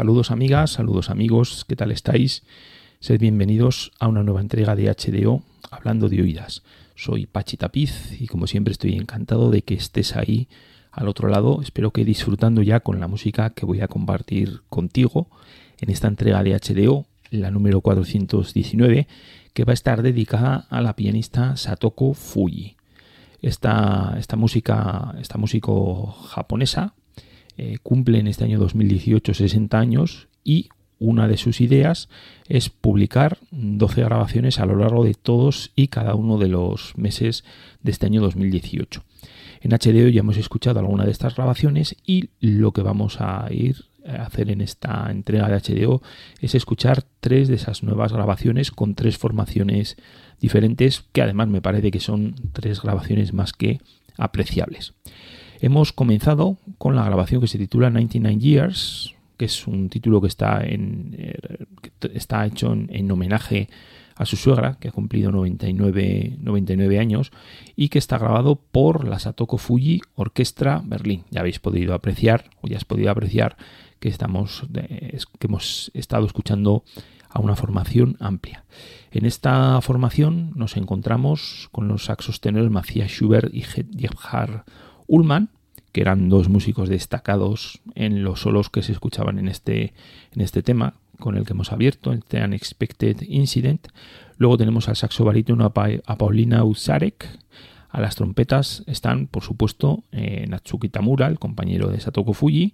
Saludos amigas, saludos amigos, ¿qué tal estáis? Sed bienvenidos a una nueva entrega de HDO hablando de oídas. Soy Pachi Tapiz y como siempre estoy encantado de que estés ahí al otro lado. Espero que disfrutando ya con la música que voy a compartir contigo en esta entrega de HDO, la número 419, que va a estar dedicada a la pianista Satoko Fuji. Esta, esta música, esta músico japonesa eh, cumple en este año 2018 60 años y una de sus ideas es publicar 12 grabaciones a lo largo de todos y cada uno de los meses de este año 2018. En HDO ya hemos escuchado alguna de estas grabaciones y lo que vamos a ir a hacer en esta entrega de HDO es escuchar tres de esas nuevas grabaciones con tres formaciones diferentes que además me parece que son tres grabaciones más que apreciables. Hemos comenzado con la grabación que se titula 99 Years, que es un título que está, en, eh, está hecho en, homenaje a su suegra, que ha cumplido 99, 99 años, y que está grabado por la Satoko Fuji Orquestra Berlín. Ya habéis podido apreciar, o ya has podido apreciar, que, estamos, que hemos estado escuchando a una formación amplia. En esta formación nos encontramos con los saxos tenores Matthias Schubert y Gebhard Ullmann, que eran dos músicos destacados en los solos que se escuchaban en este, en este tema con el que hemos abierto, este Unexpected Incident. Luego tenemos al saxo barítono a, Paulina Uzarek. A las trompetas están, por supuesto, eh, Natsuki Tamura, el compañero de Satoko Fuji,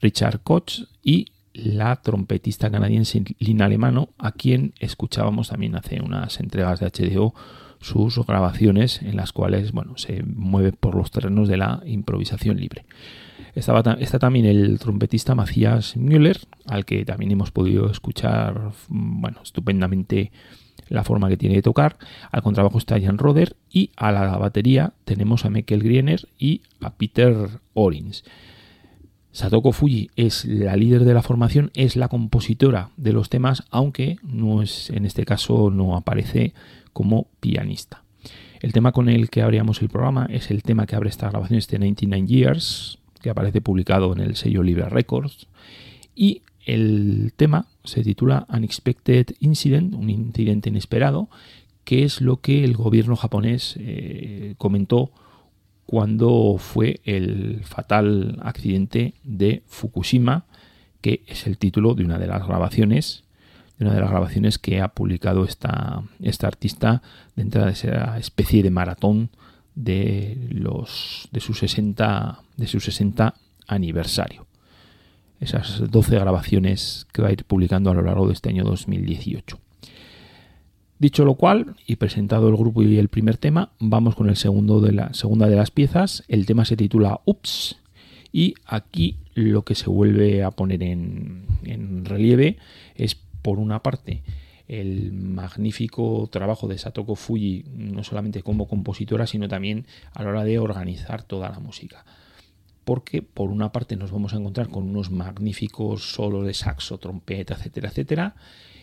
Richard Koch y la trompetista canadiense Lina Alemano, a quien escuchábamos también hace unas entregas de HDO sus grabaciones en las cuales bueno, se mueve por los terrenos de la improvisación libre. Estaba, está también el trompetista Matthias Müller, al que también hemos podido escuchar bueno, estupendamente la forma que tiene de tocar. Al contrabajo está Jan Roder y a la batería tenemos a Michael Griener y a Peter Orins. Satoko Fuji es la líder de la formación, es la compositora de los temas, aunque no es, en este caso no aparece como pianista. El tema con el que abríamos el programa es el tema que abre esta grabación, este 99 Years, que aparece publicado en el sello Libra Records. Y el tema se titula Unexpected Incident, un incidente inesperado, que es lo que el gobierno japonés eh, comentó cuando fue el fatal accidente de Fukushima, que es el título de una de las grabaciones una de las grabaciones que ha publicado esta, esta artista dentro de esa especie de maratón de los de su 60 de su 60 aniversario. Esas 12 grabaciones que va a ir publicando a lo largo de este año 2018. Dicho lo cual, y presentado el grupo y el primer tema, vamos con el segundo de la segunda de las piezas. El tema se titula Ups y aquí lo que se vuelve a poner en, en relieve es por una parte, el magnífico trabajo de Satoko Fuji, no solamente como compositora, sino también a la hora de organizar toda la música. Porque por una parte nos vamos a encontrar con unos magníficos solos de saxo, trompeta, etcétera, etcétera,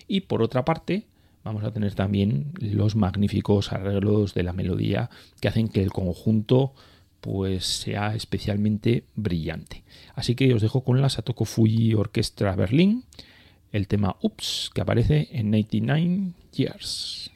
y por otra parte vamos a tener también los magníficos arreglos de la melodía que hacen que el conjunto pues sea especialmente brillante. Así que os dejo con la Satoko Fuji Orquestra Berlín el tema Ups que aparece en 99 Years.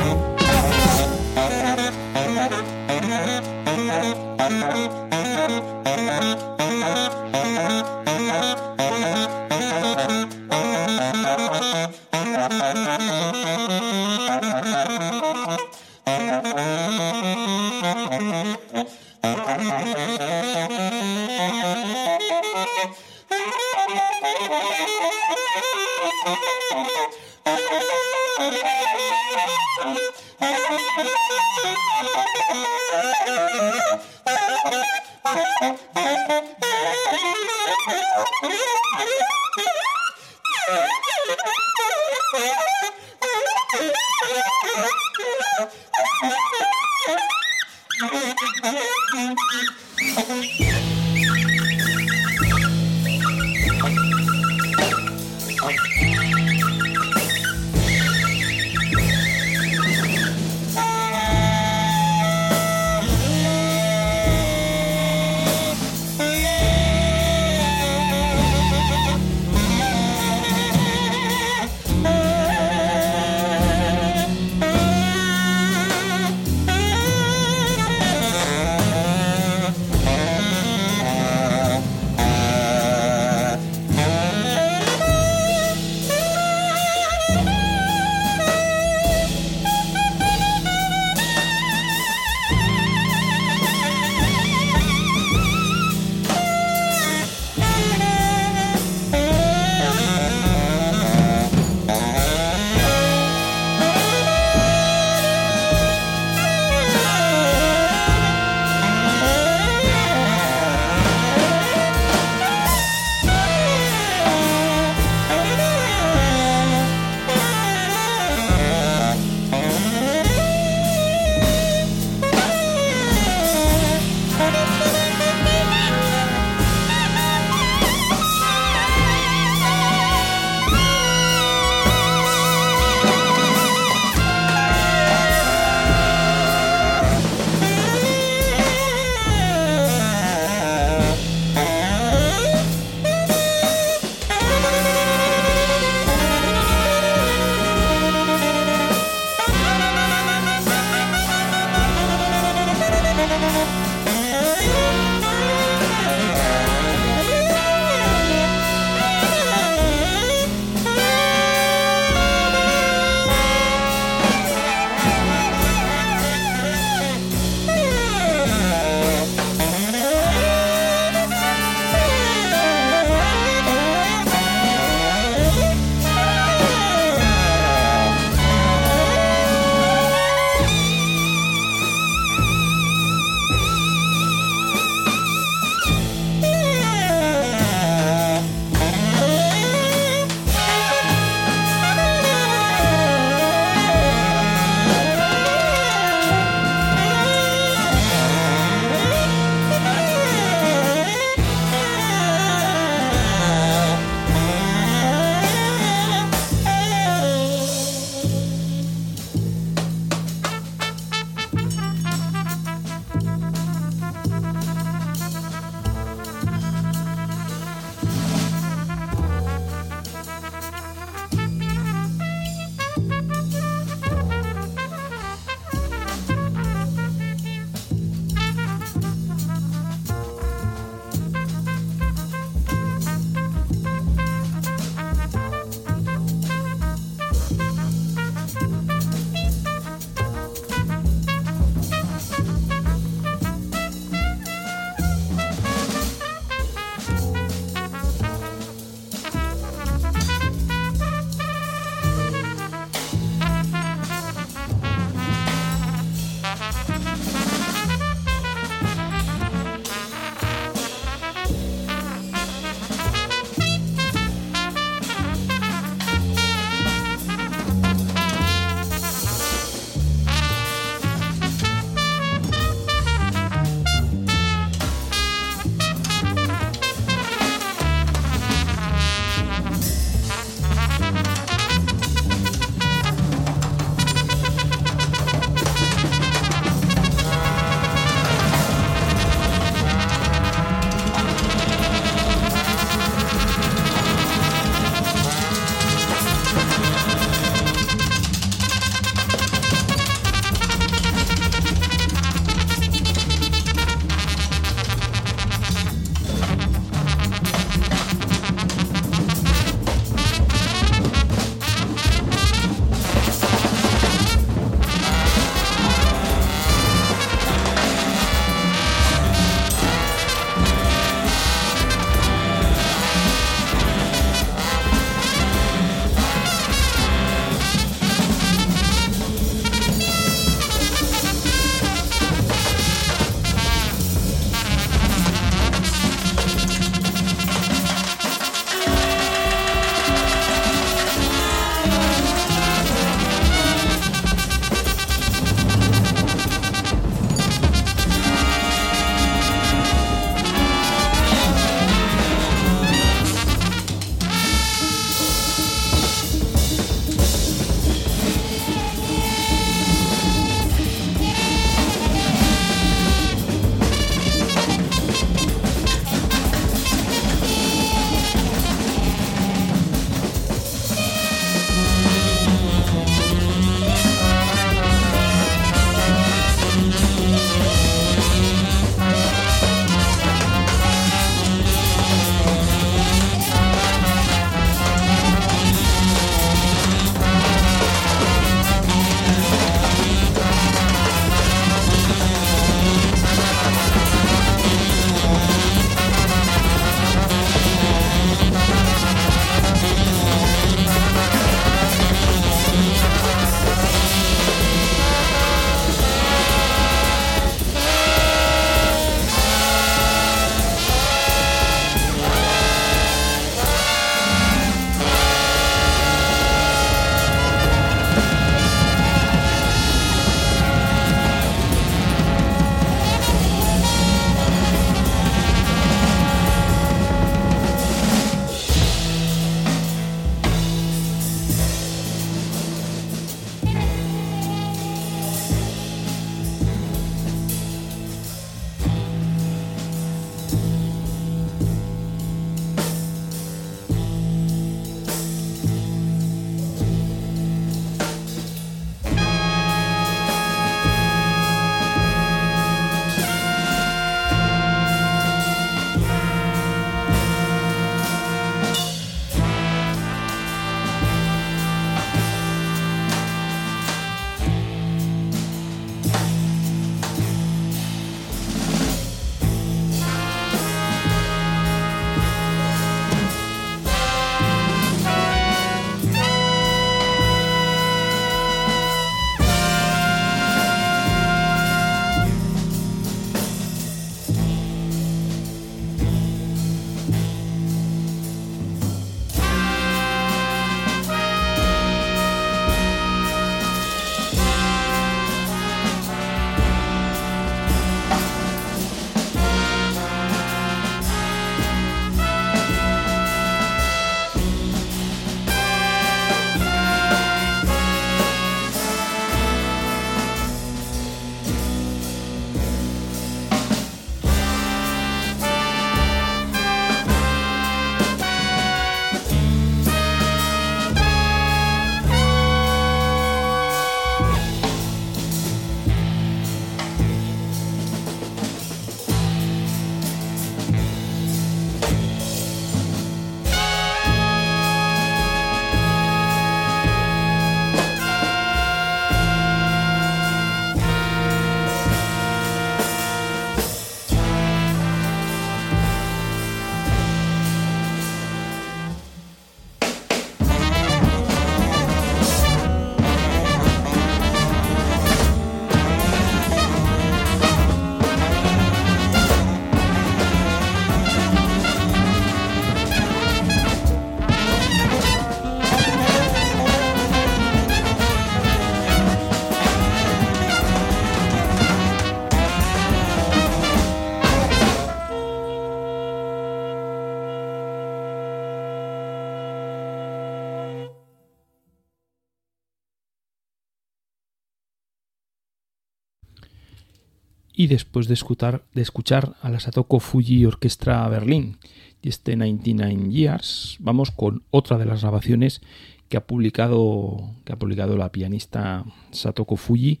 Y después de escuchar, de escuchar a la Satoko Fuji Orquestra Berlín y este 99 Years, vamos con otra de las grabaciones que ha publicado, que ha publicado la pianista Satoko Fuji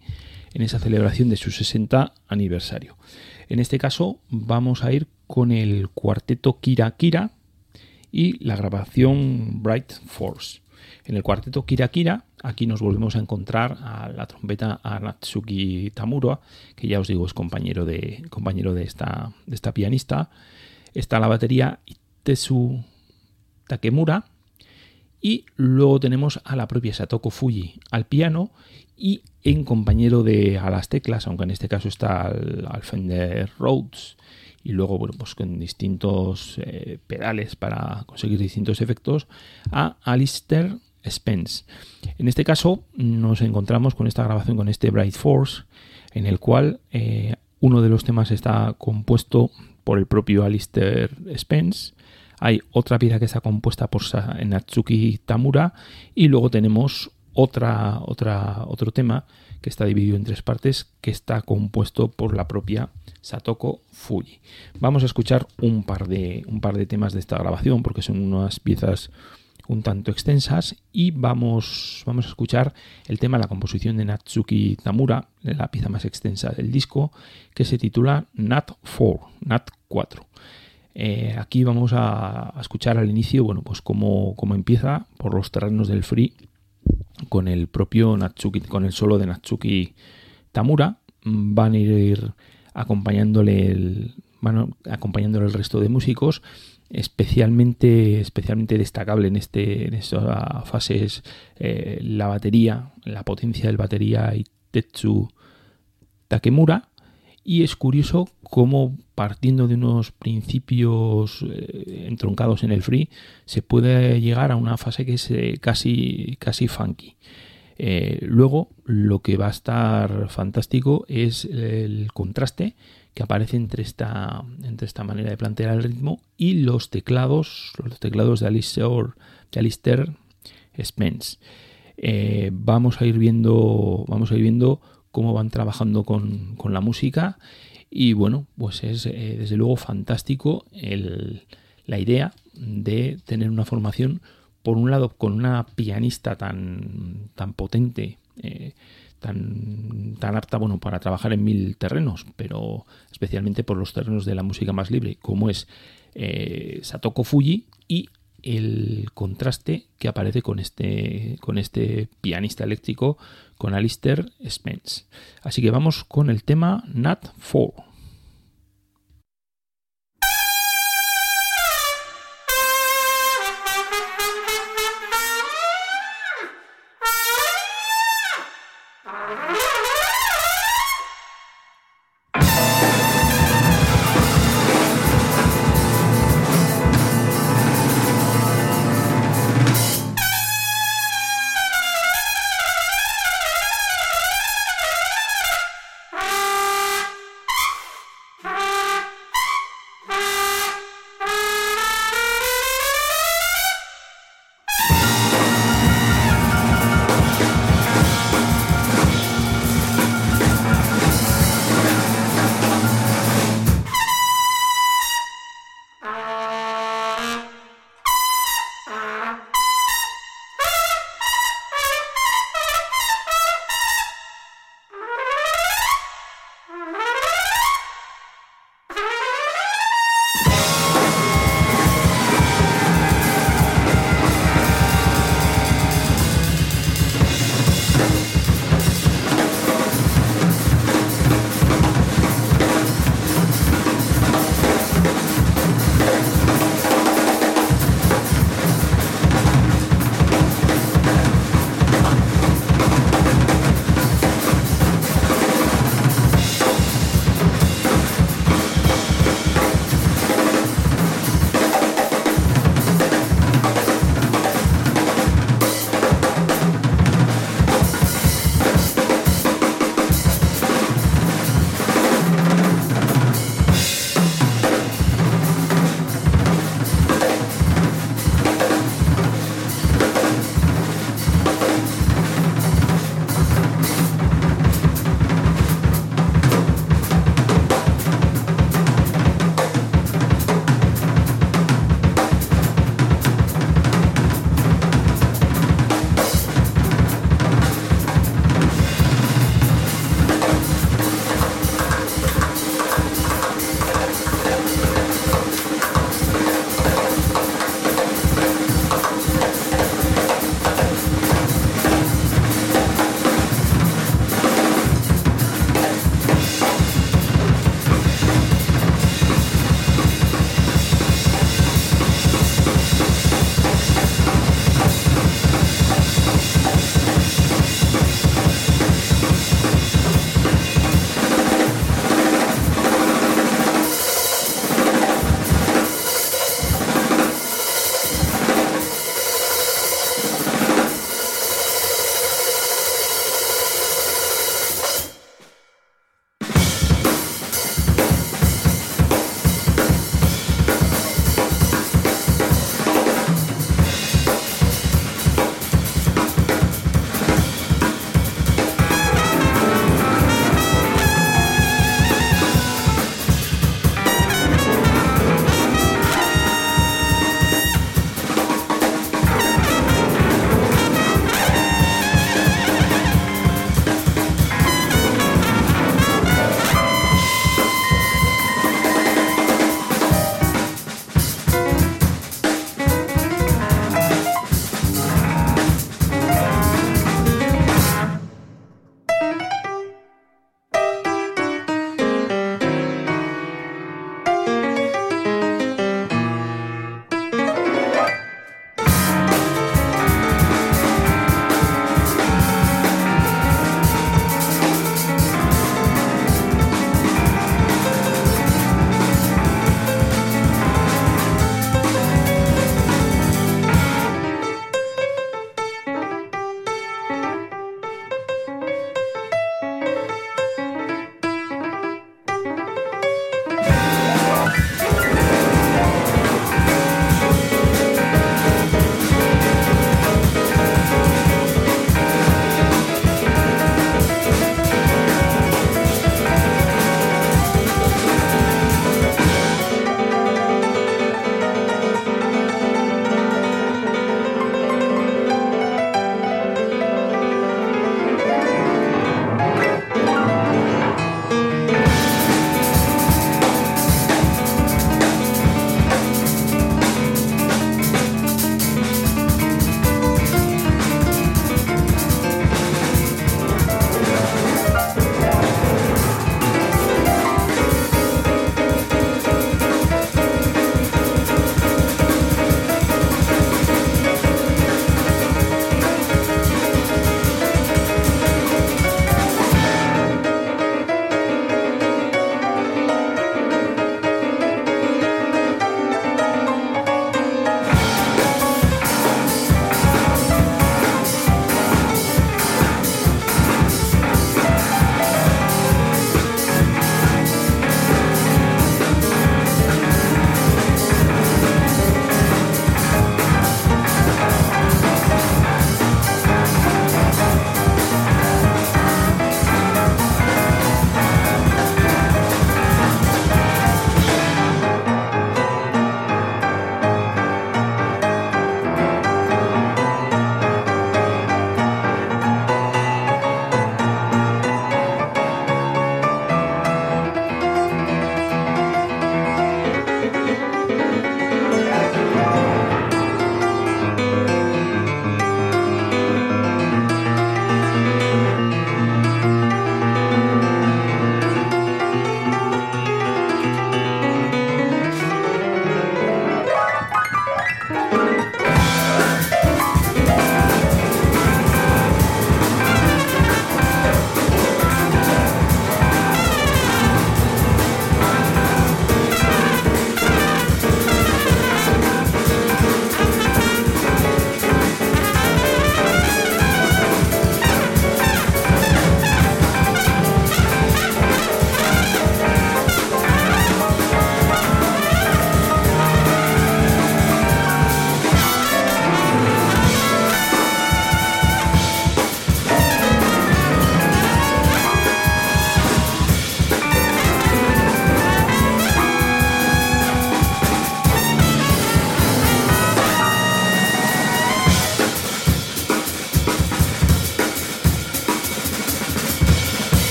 en esa celebración de su 60 aniversario. En este caso vamos a ir con el cuarteto Kira Kira y la grabación Bright Force. En el cuarteto Kira Kira, aquí nos volvemos a encontrar a la trompeta a Natsuki Tamura, que ya os digo es compañero de, compañero de, esta, esta pianista. Está la batería Itesu Takemura. Y luego tenemos a la propia Satoko Fuji al piano y en compañero de a las teclas, aunque en este caso está al, Fender Rhodes y luego bueno, pues con distintos eh, pedales para conseguir distintos efectos, a Alistair Spence. En este caso nos encontramos con esta grabación con este Bright Force, en el cual eh, uno de los temas está compuesto por el propio Alistair Spence. Hay otra pieza que está compuesta por Natsuki Tamura y luego tenemos otra, otra, otro tema que está dividido en tres partes que está compuesto por la propia Satoko Fuji. Vamos a escuchar un par de, un par de temas de esta grabación porque son unas piezas un tanto extensas y vamos, vamos a escuchar el tema, la composición de Natsuki Tamura, la pieza más extensa del disco, que se titula Nat 4, Nat 4. Eh, aquí vamos a, escuchar al inicio, bueno, pues cómo, empieza por los terrenos del free con el propio Natsuki, con el solo de Natsuki Tamura. Van a ir acompañándole el, van acompañándole el resto de músicos especialmente, especialmente destacable en, este, en estas fases eh, la batería, la potencia del batería Tetsu Takemura. Y es curioso cómo partiendo de unos principios eh, entroncados en el free se puede llegar a una fase que es eh, casi, casi funky. Luego lo que va a estar fantástico es el contraste que aparece entre esta, entre esta manera de plantear el ritmo y los teclados, los teclados de Alistair, de Alistair Spence. Eh, vamos a ir viendo, vamos a ir viendo cómo van trabajando con, la música y bueno, pues es eh, desde luego fantástico la idea de tener una formación por un lado con una pianista tan, tan potente eh, tan, tan apta bueno, para trabajar en mil terrenos, pero especialmente por los terrenos de la música más libre, como es eh, Satoko Fuji y el contraste que aparece con este, con este pianista eléctrico, con Alistair Spence. Así que vamos con el tema Nat 4.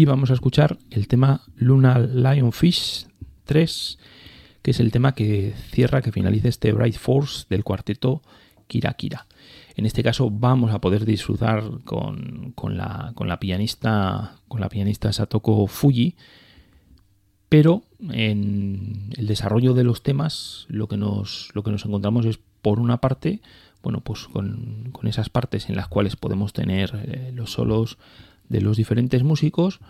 Y vamos a escuchar el tema Luna Lionfish 3, que es el tema que cierra, que finaliza este Bright Force del cuarteto Kira Kira. En este caso vamos a poder disfrutar con, la, con la, pianista con la pianista Satoko Fuji, pero en el desarrollo de los temas lo que nos, lo que nos encontramos es por una parte, bueno, pues con, esas partes en las cuales podemos tener eh, los solos de los diferentes músicos,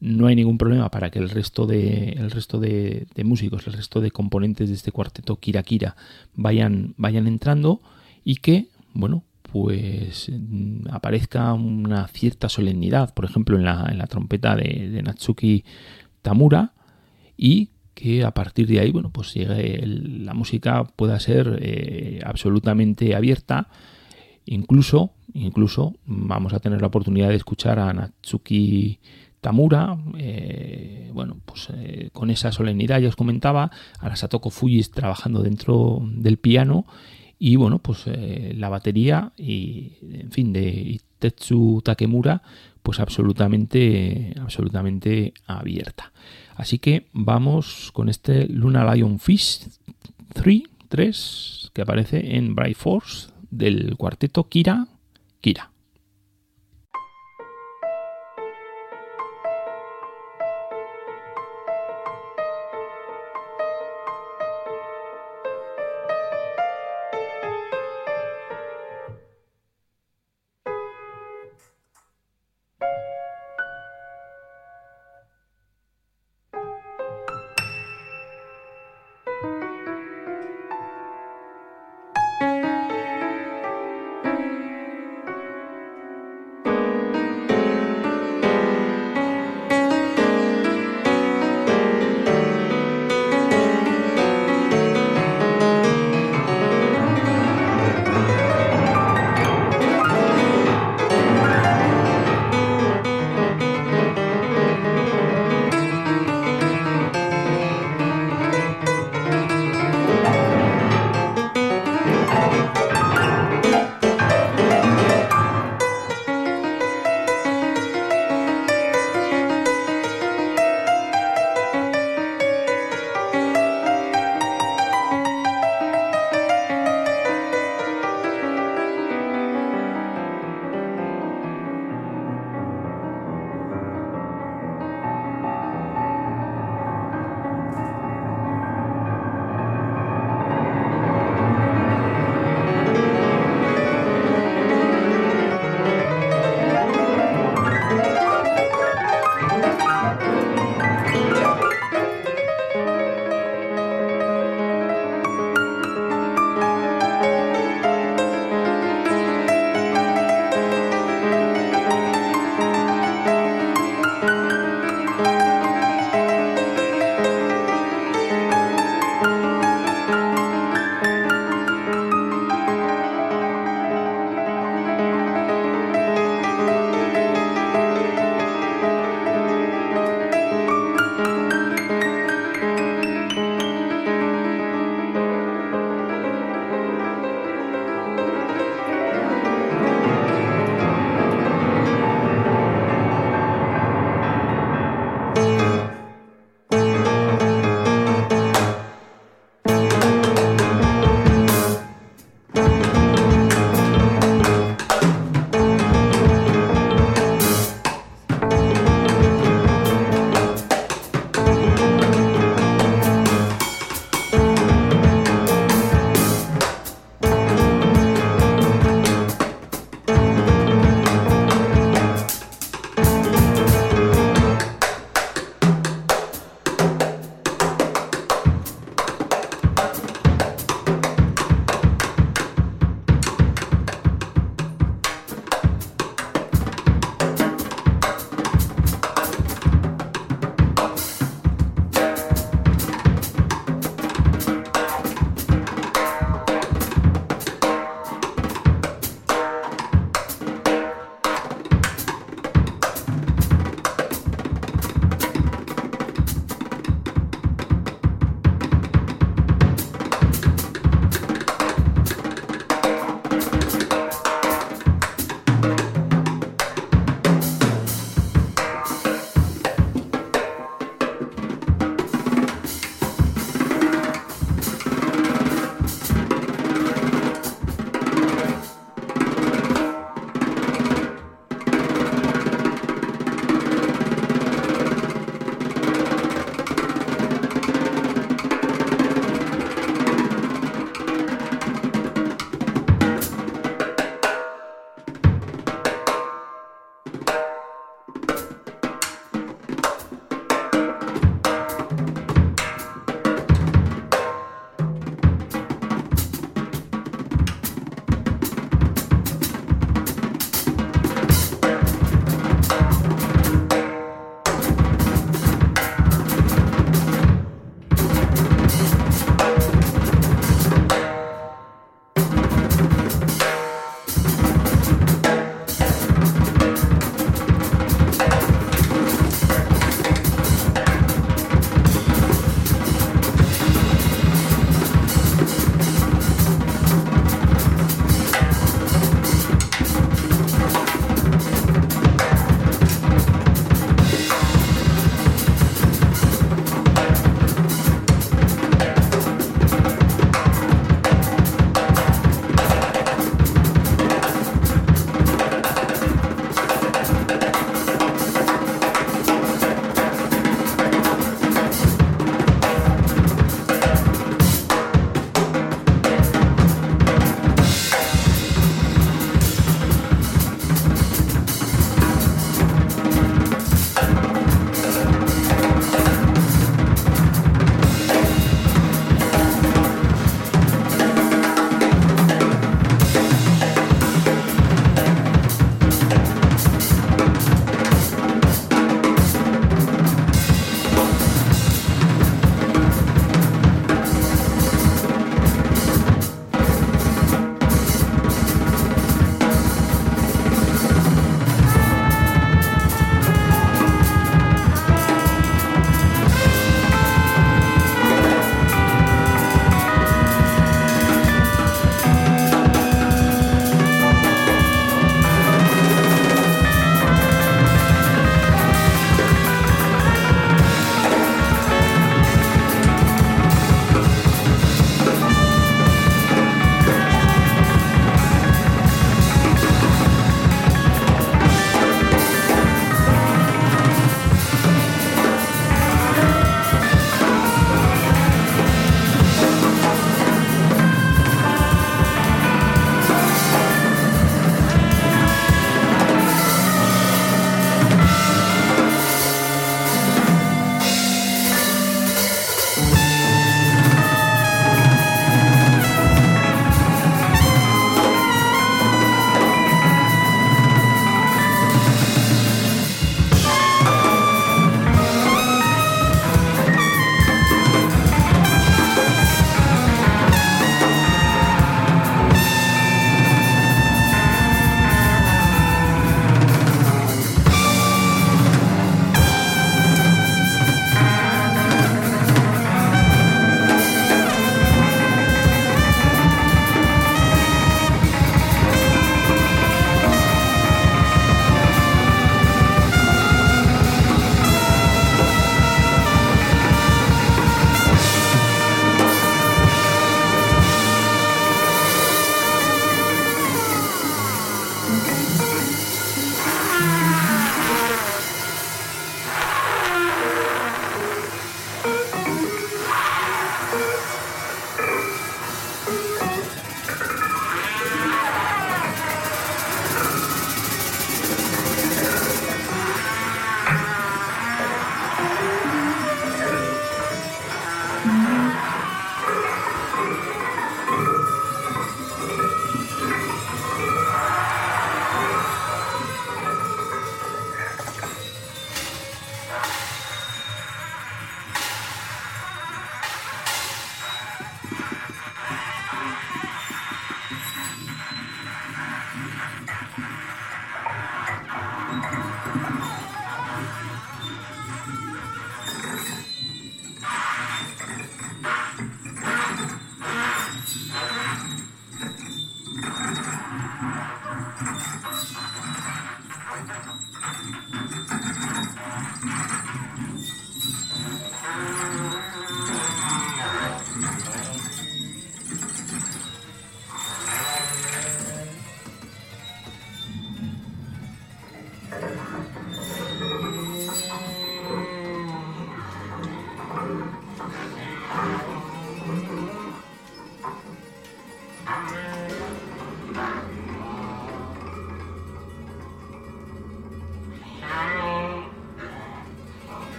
no hay ningún problema para que el resto de el resto de, músicos, el resto de componentes de este cuarteto Kira Kira vayan, vayan entrando y que, bueno, pues mm, aparezca una cierta solemnidad, por ejemplo, en la, en la trompeta de, Natsuki Tamura, y que a partir de ahí, bueno, pues la música pueda ser eh, absolutamente abierta, incluso, incluso vamos a tener la oportunidad de escuchar a Natsuki Tamura, eh, bueno, pues eh, con esa solemnidad ya os comentaba, a la Satoko Fujis trabajando dentro del piano y bueno, pues eh, la batería y en fin de Tetsu Takemura pues absolutamente absolutamente abierta. Así que vamos con este Luna Lion Fish 3 3 que aparece en Bright Force del cuarteto Kira Kira.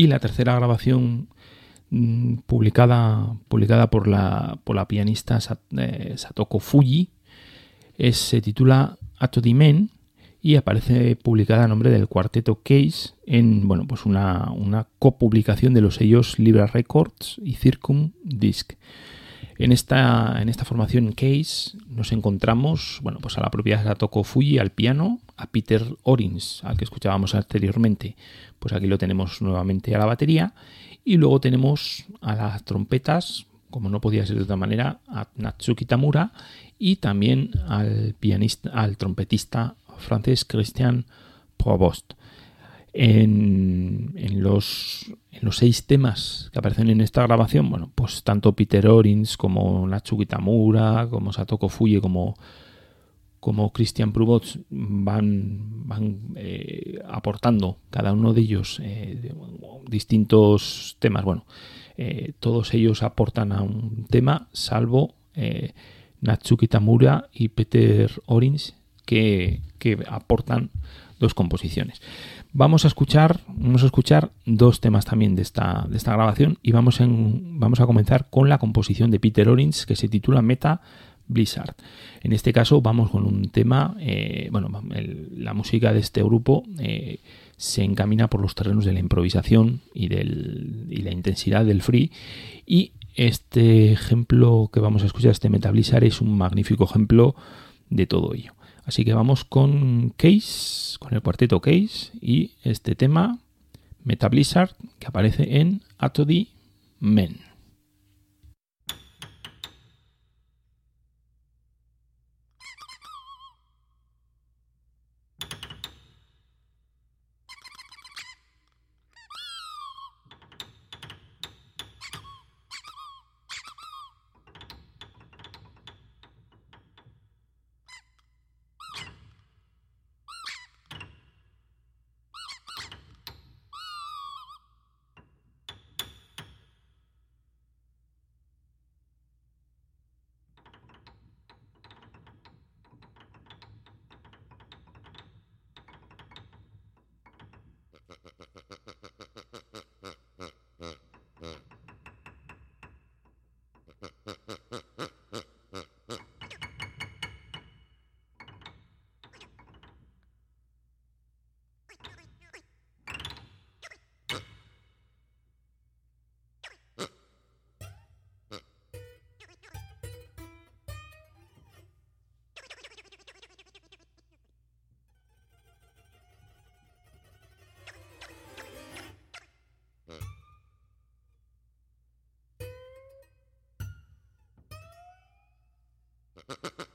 Y la tercera grabación mm, publicada, publicada por, la, por la pianista eh, Satoko Fuji se titula Ato di Men y aparece publicada a nombre del cuarteto Case en bueno, pues una, una copublicación de los sellos Libra Records y Circum Disc. En esta, en esta formación Case nos encontramos bueno, pues a la propia Satoko Fuji al piano, a Peter Orins, al que escuchábamos anteriormente, pues aquí lo tenemos nuevamente a la batería, y luego tenemos a las trompetas, como no podía ser de otra manera, a Natsuki Tamura y también al pianista, al trompetista francés Christian Provost. En, los, seis temas que aparecen en esta grabación, bueno, pues tanto Peter Orins como Natsuki Tamura, como Satoko Fuji, como, como Christian Provost van, van eh, aportando cada uno de ellos eh, distintos temas. Bueno, eh, todos ellos aportan a un tema, salvo Natsuki Tamura y Peter Orins, que, aportan dos composiciones. Vamos a escuchar, vamos a escuchar dos temas también de esta, de esta grabación y vamos, en, vamos a comenzar con la composición de Peter Orins que se titula Meta Blizzard. En este caso vamos con un tema, eh, bueno, la música de este grupo eh, se encamina por los terrenos de la improvisación y, del, y la intensidad del free y este ejemplo que vamos a escuchar, este Meta Blizzard, es un magnífico ejemplo de todo ello. Así que vamos con Case, con el cuarteto Case y este tema Meta Blizzard que aparece en Atodi Men. Ha ha ha. Ha ha ha.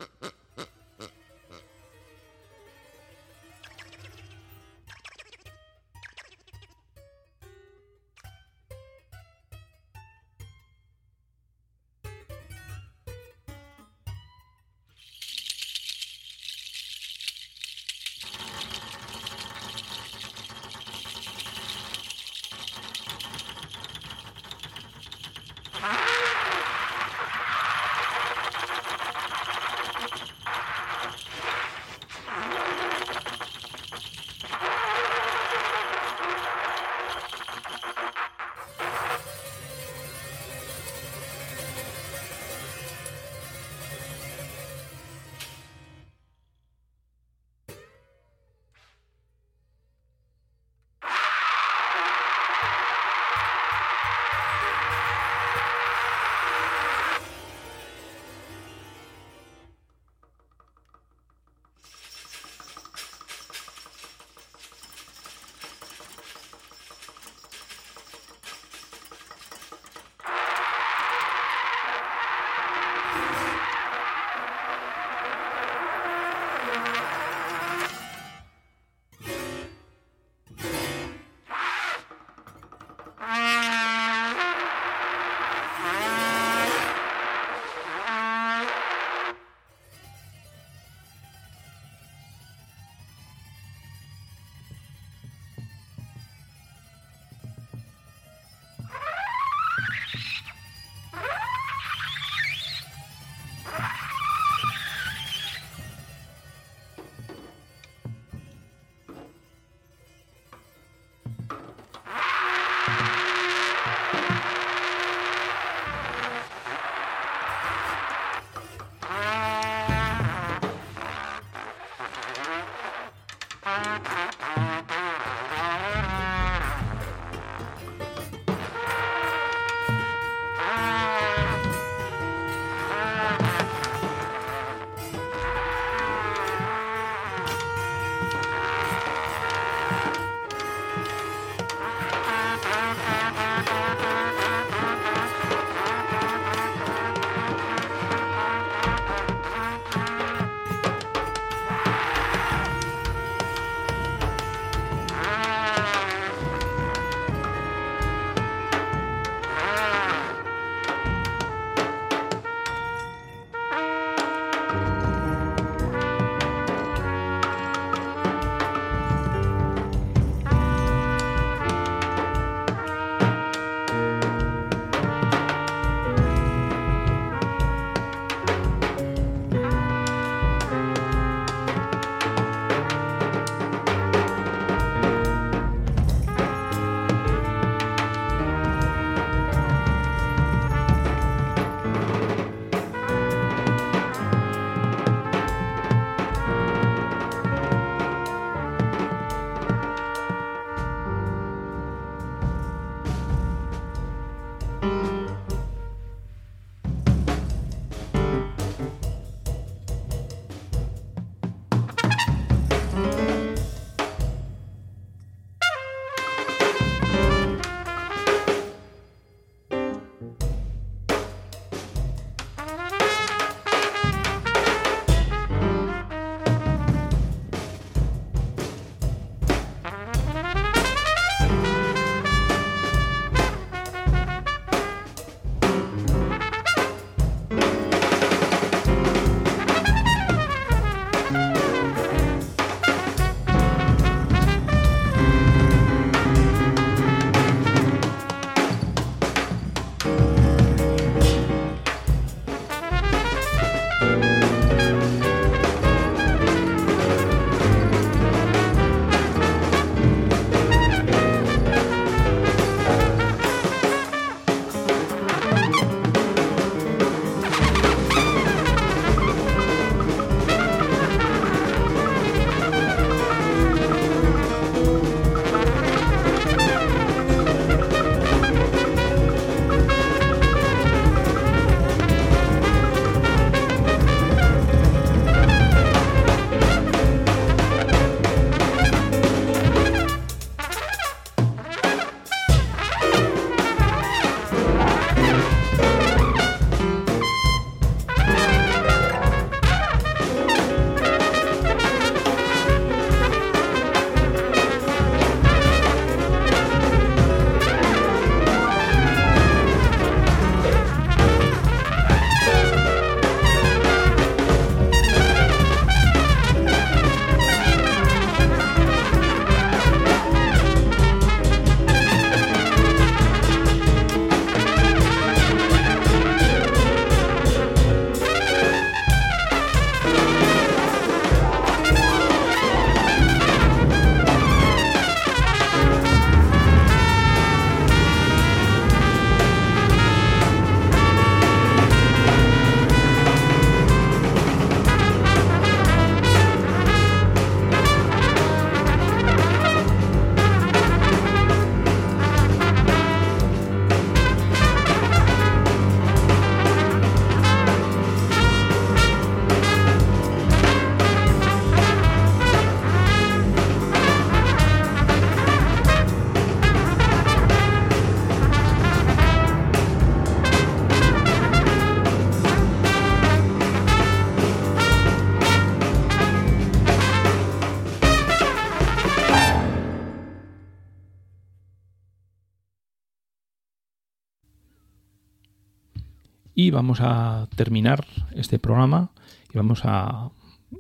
Y vamos a terminar este programa y vamos a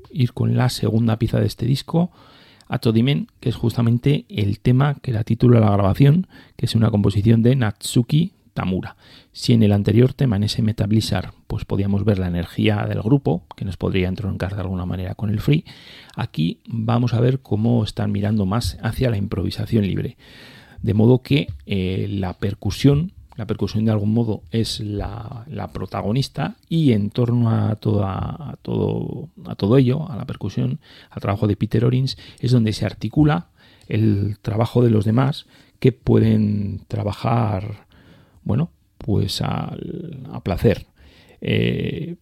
ir con la segunda pieza de este disco, Atodimen, que es justamente el tema que la titula la grabación, que es una composición de Natsuki Tamura. Si en el anterior tema, en ese Meta Blizzard, pues podíamos ver la energía del grupo, que nos podría entroncar de alguna manera con el free, aquí vamos a ver cómo están mirando más hacia la improvisación libre. De modo que eh, la percusión, la percusión de algún modo es la, protagonista y en torno a, toda, todo, a todo ello, a la percusión, al trabajo de Peter Orins, es donde se articula el trabajo de los demás que pueden trabajar bueno, pues a, placer. Eh,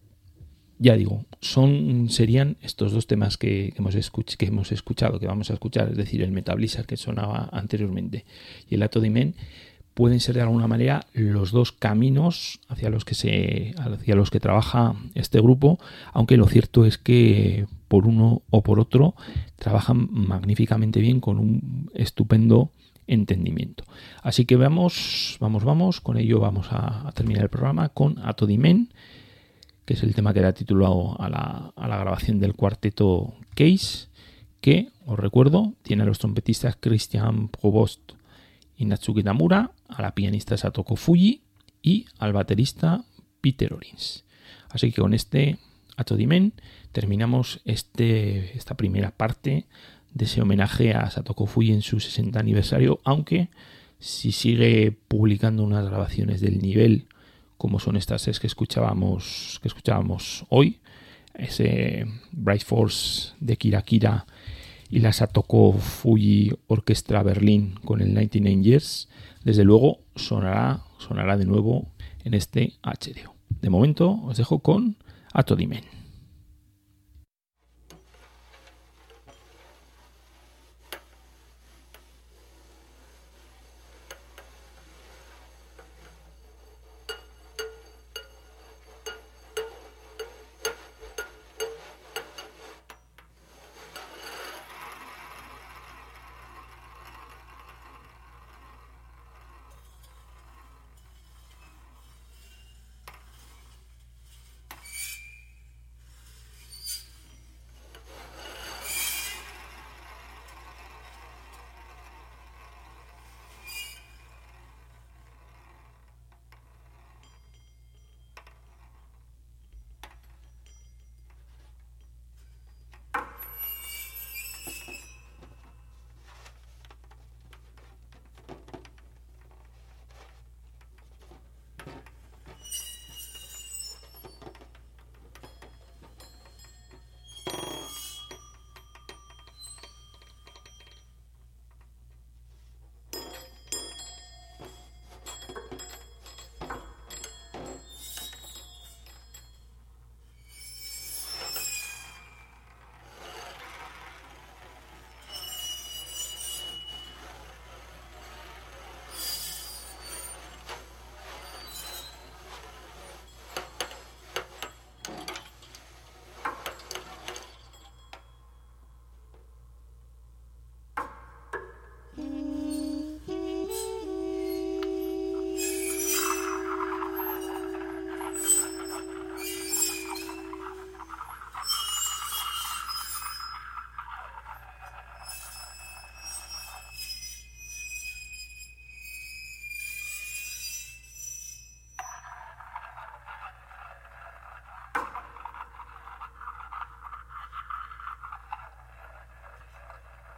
ya digo, son, serían estos dos temas que, hemos que, hemos escuchado, que vamos a escuchar, es decir, el Metablizzard que sonaba anteriormente y el Atodimen, pueden ser de alguna manera los dos caminos hacia los que se hacia los que trabaja este grupo, aunque lo cierto es que por uno o por otro trabajan magníficamente bien con un estupendo entendimiento. Así que vamos, vamos, vamos, con ello vamos a, terminar el programa con Atodimen, que es el tema que era titulado a la, a la grabación del cuarteto Case, que, os recuerdo, tiene a los trompetistas Christian Provost y Natsuki Tamura, a la pianista Satoko Fuji y al baterista Peter Orins. Así que con este Atodimen terminamos este, esta primera parte de ese homenaje a Satoko Fui en su 60 aniversario, aunque si sigue publicando unas grabaciones del nivel como son estas es que escuchábamos que escuchábamos hoy, ese Bright Force de Kira Kira y la Satoko Fuji Orquestra Berlín con el 99 Years, desde luego sonará, sonará de nuevo en este HDO. De momento os dejo con Atodimen.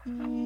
嗯。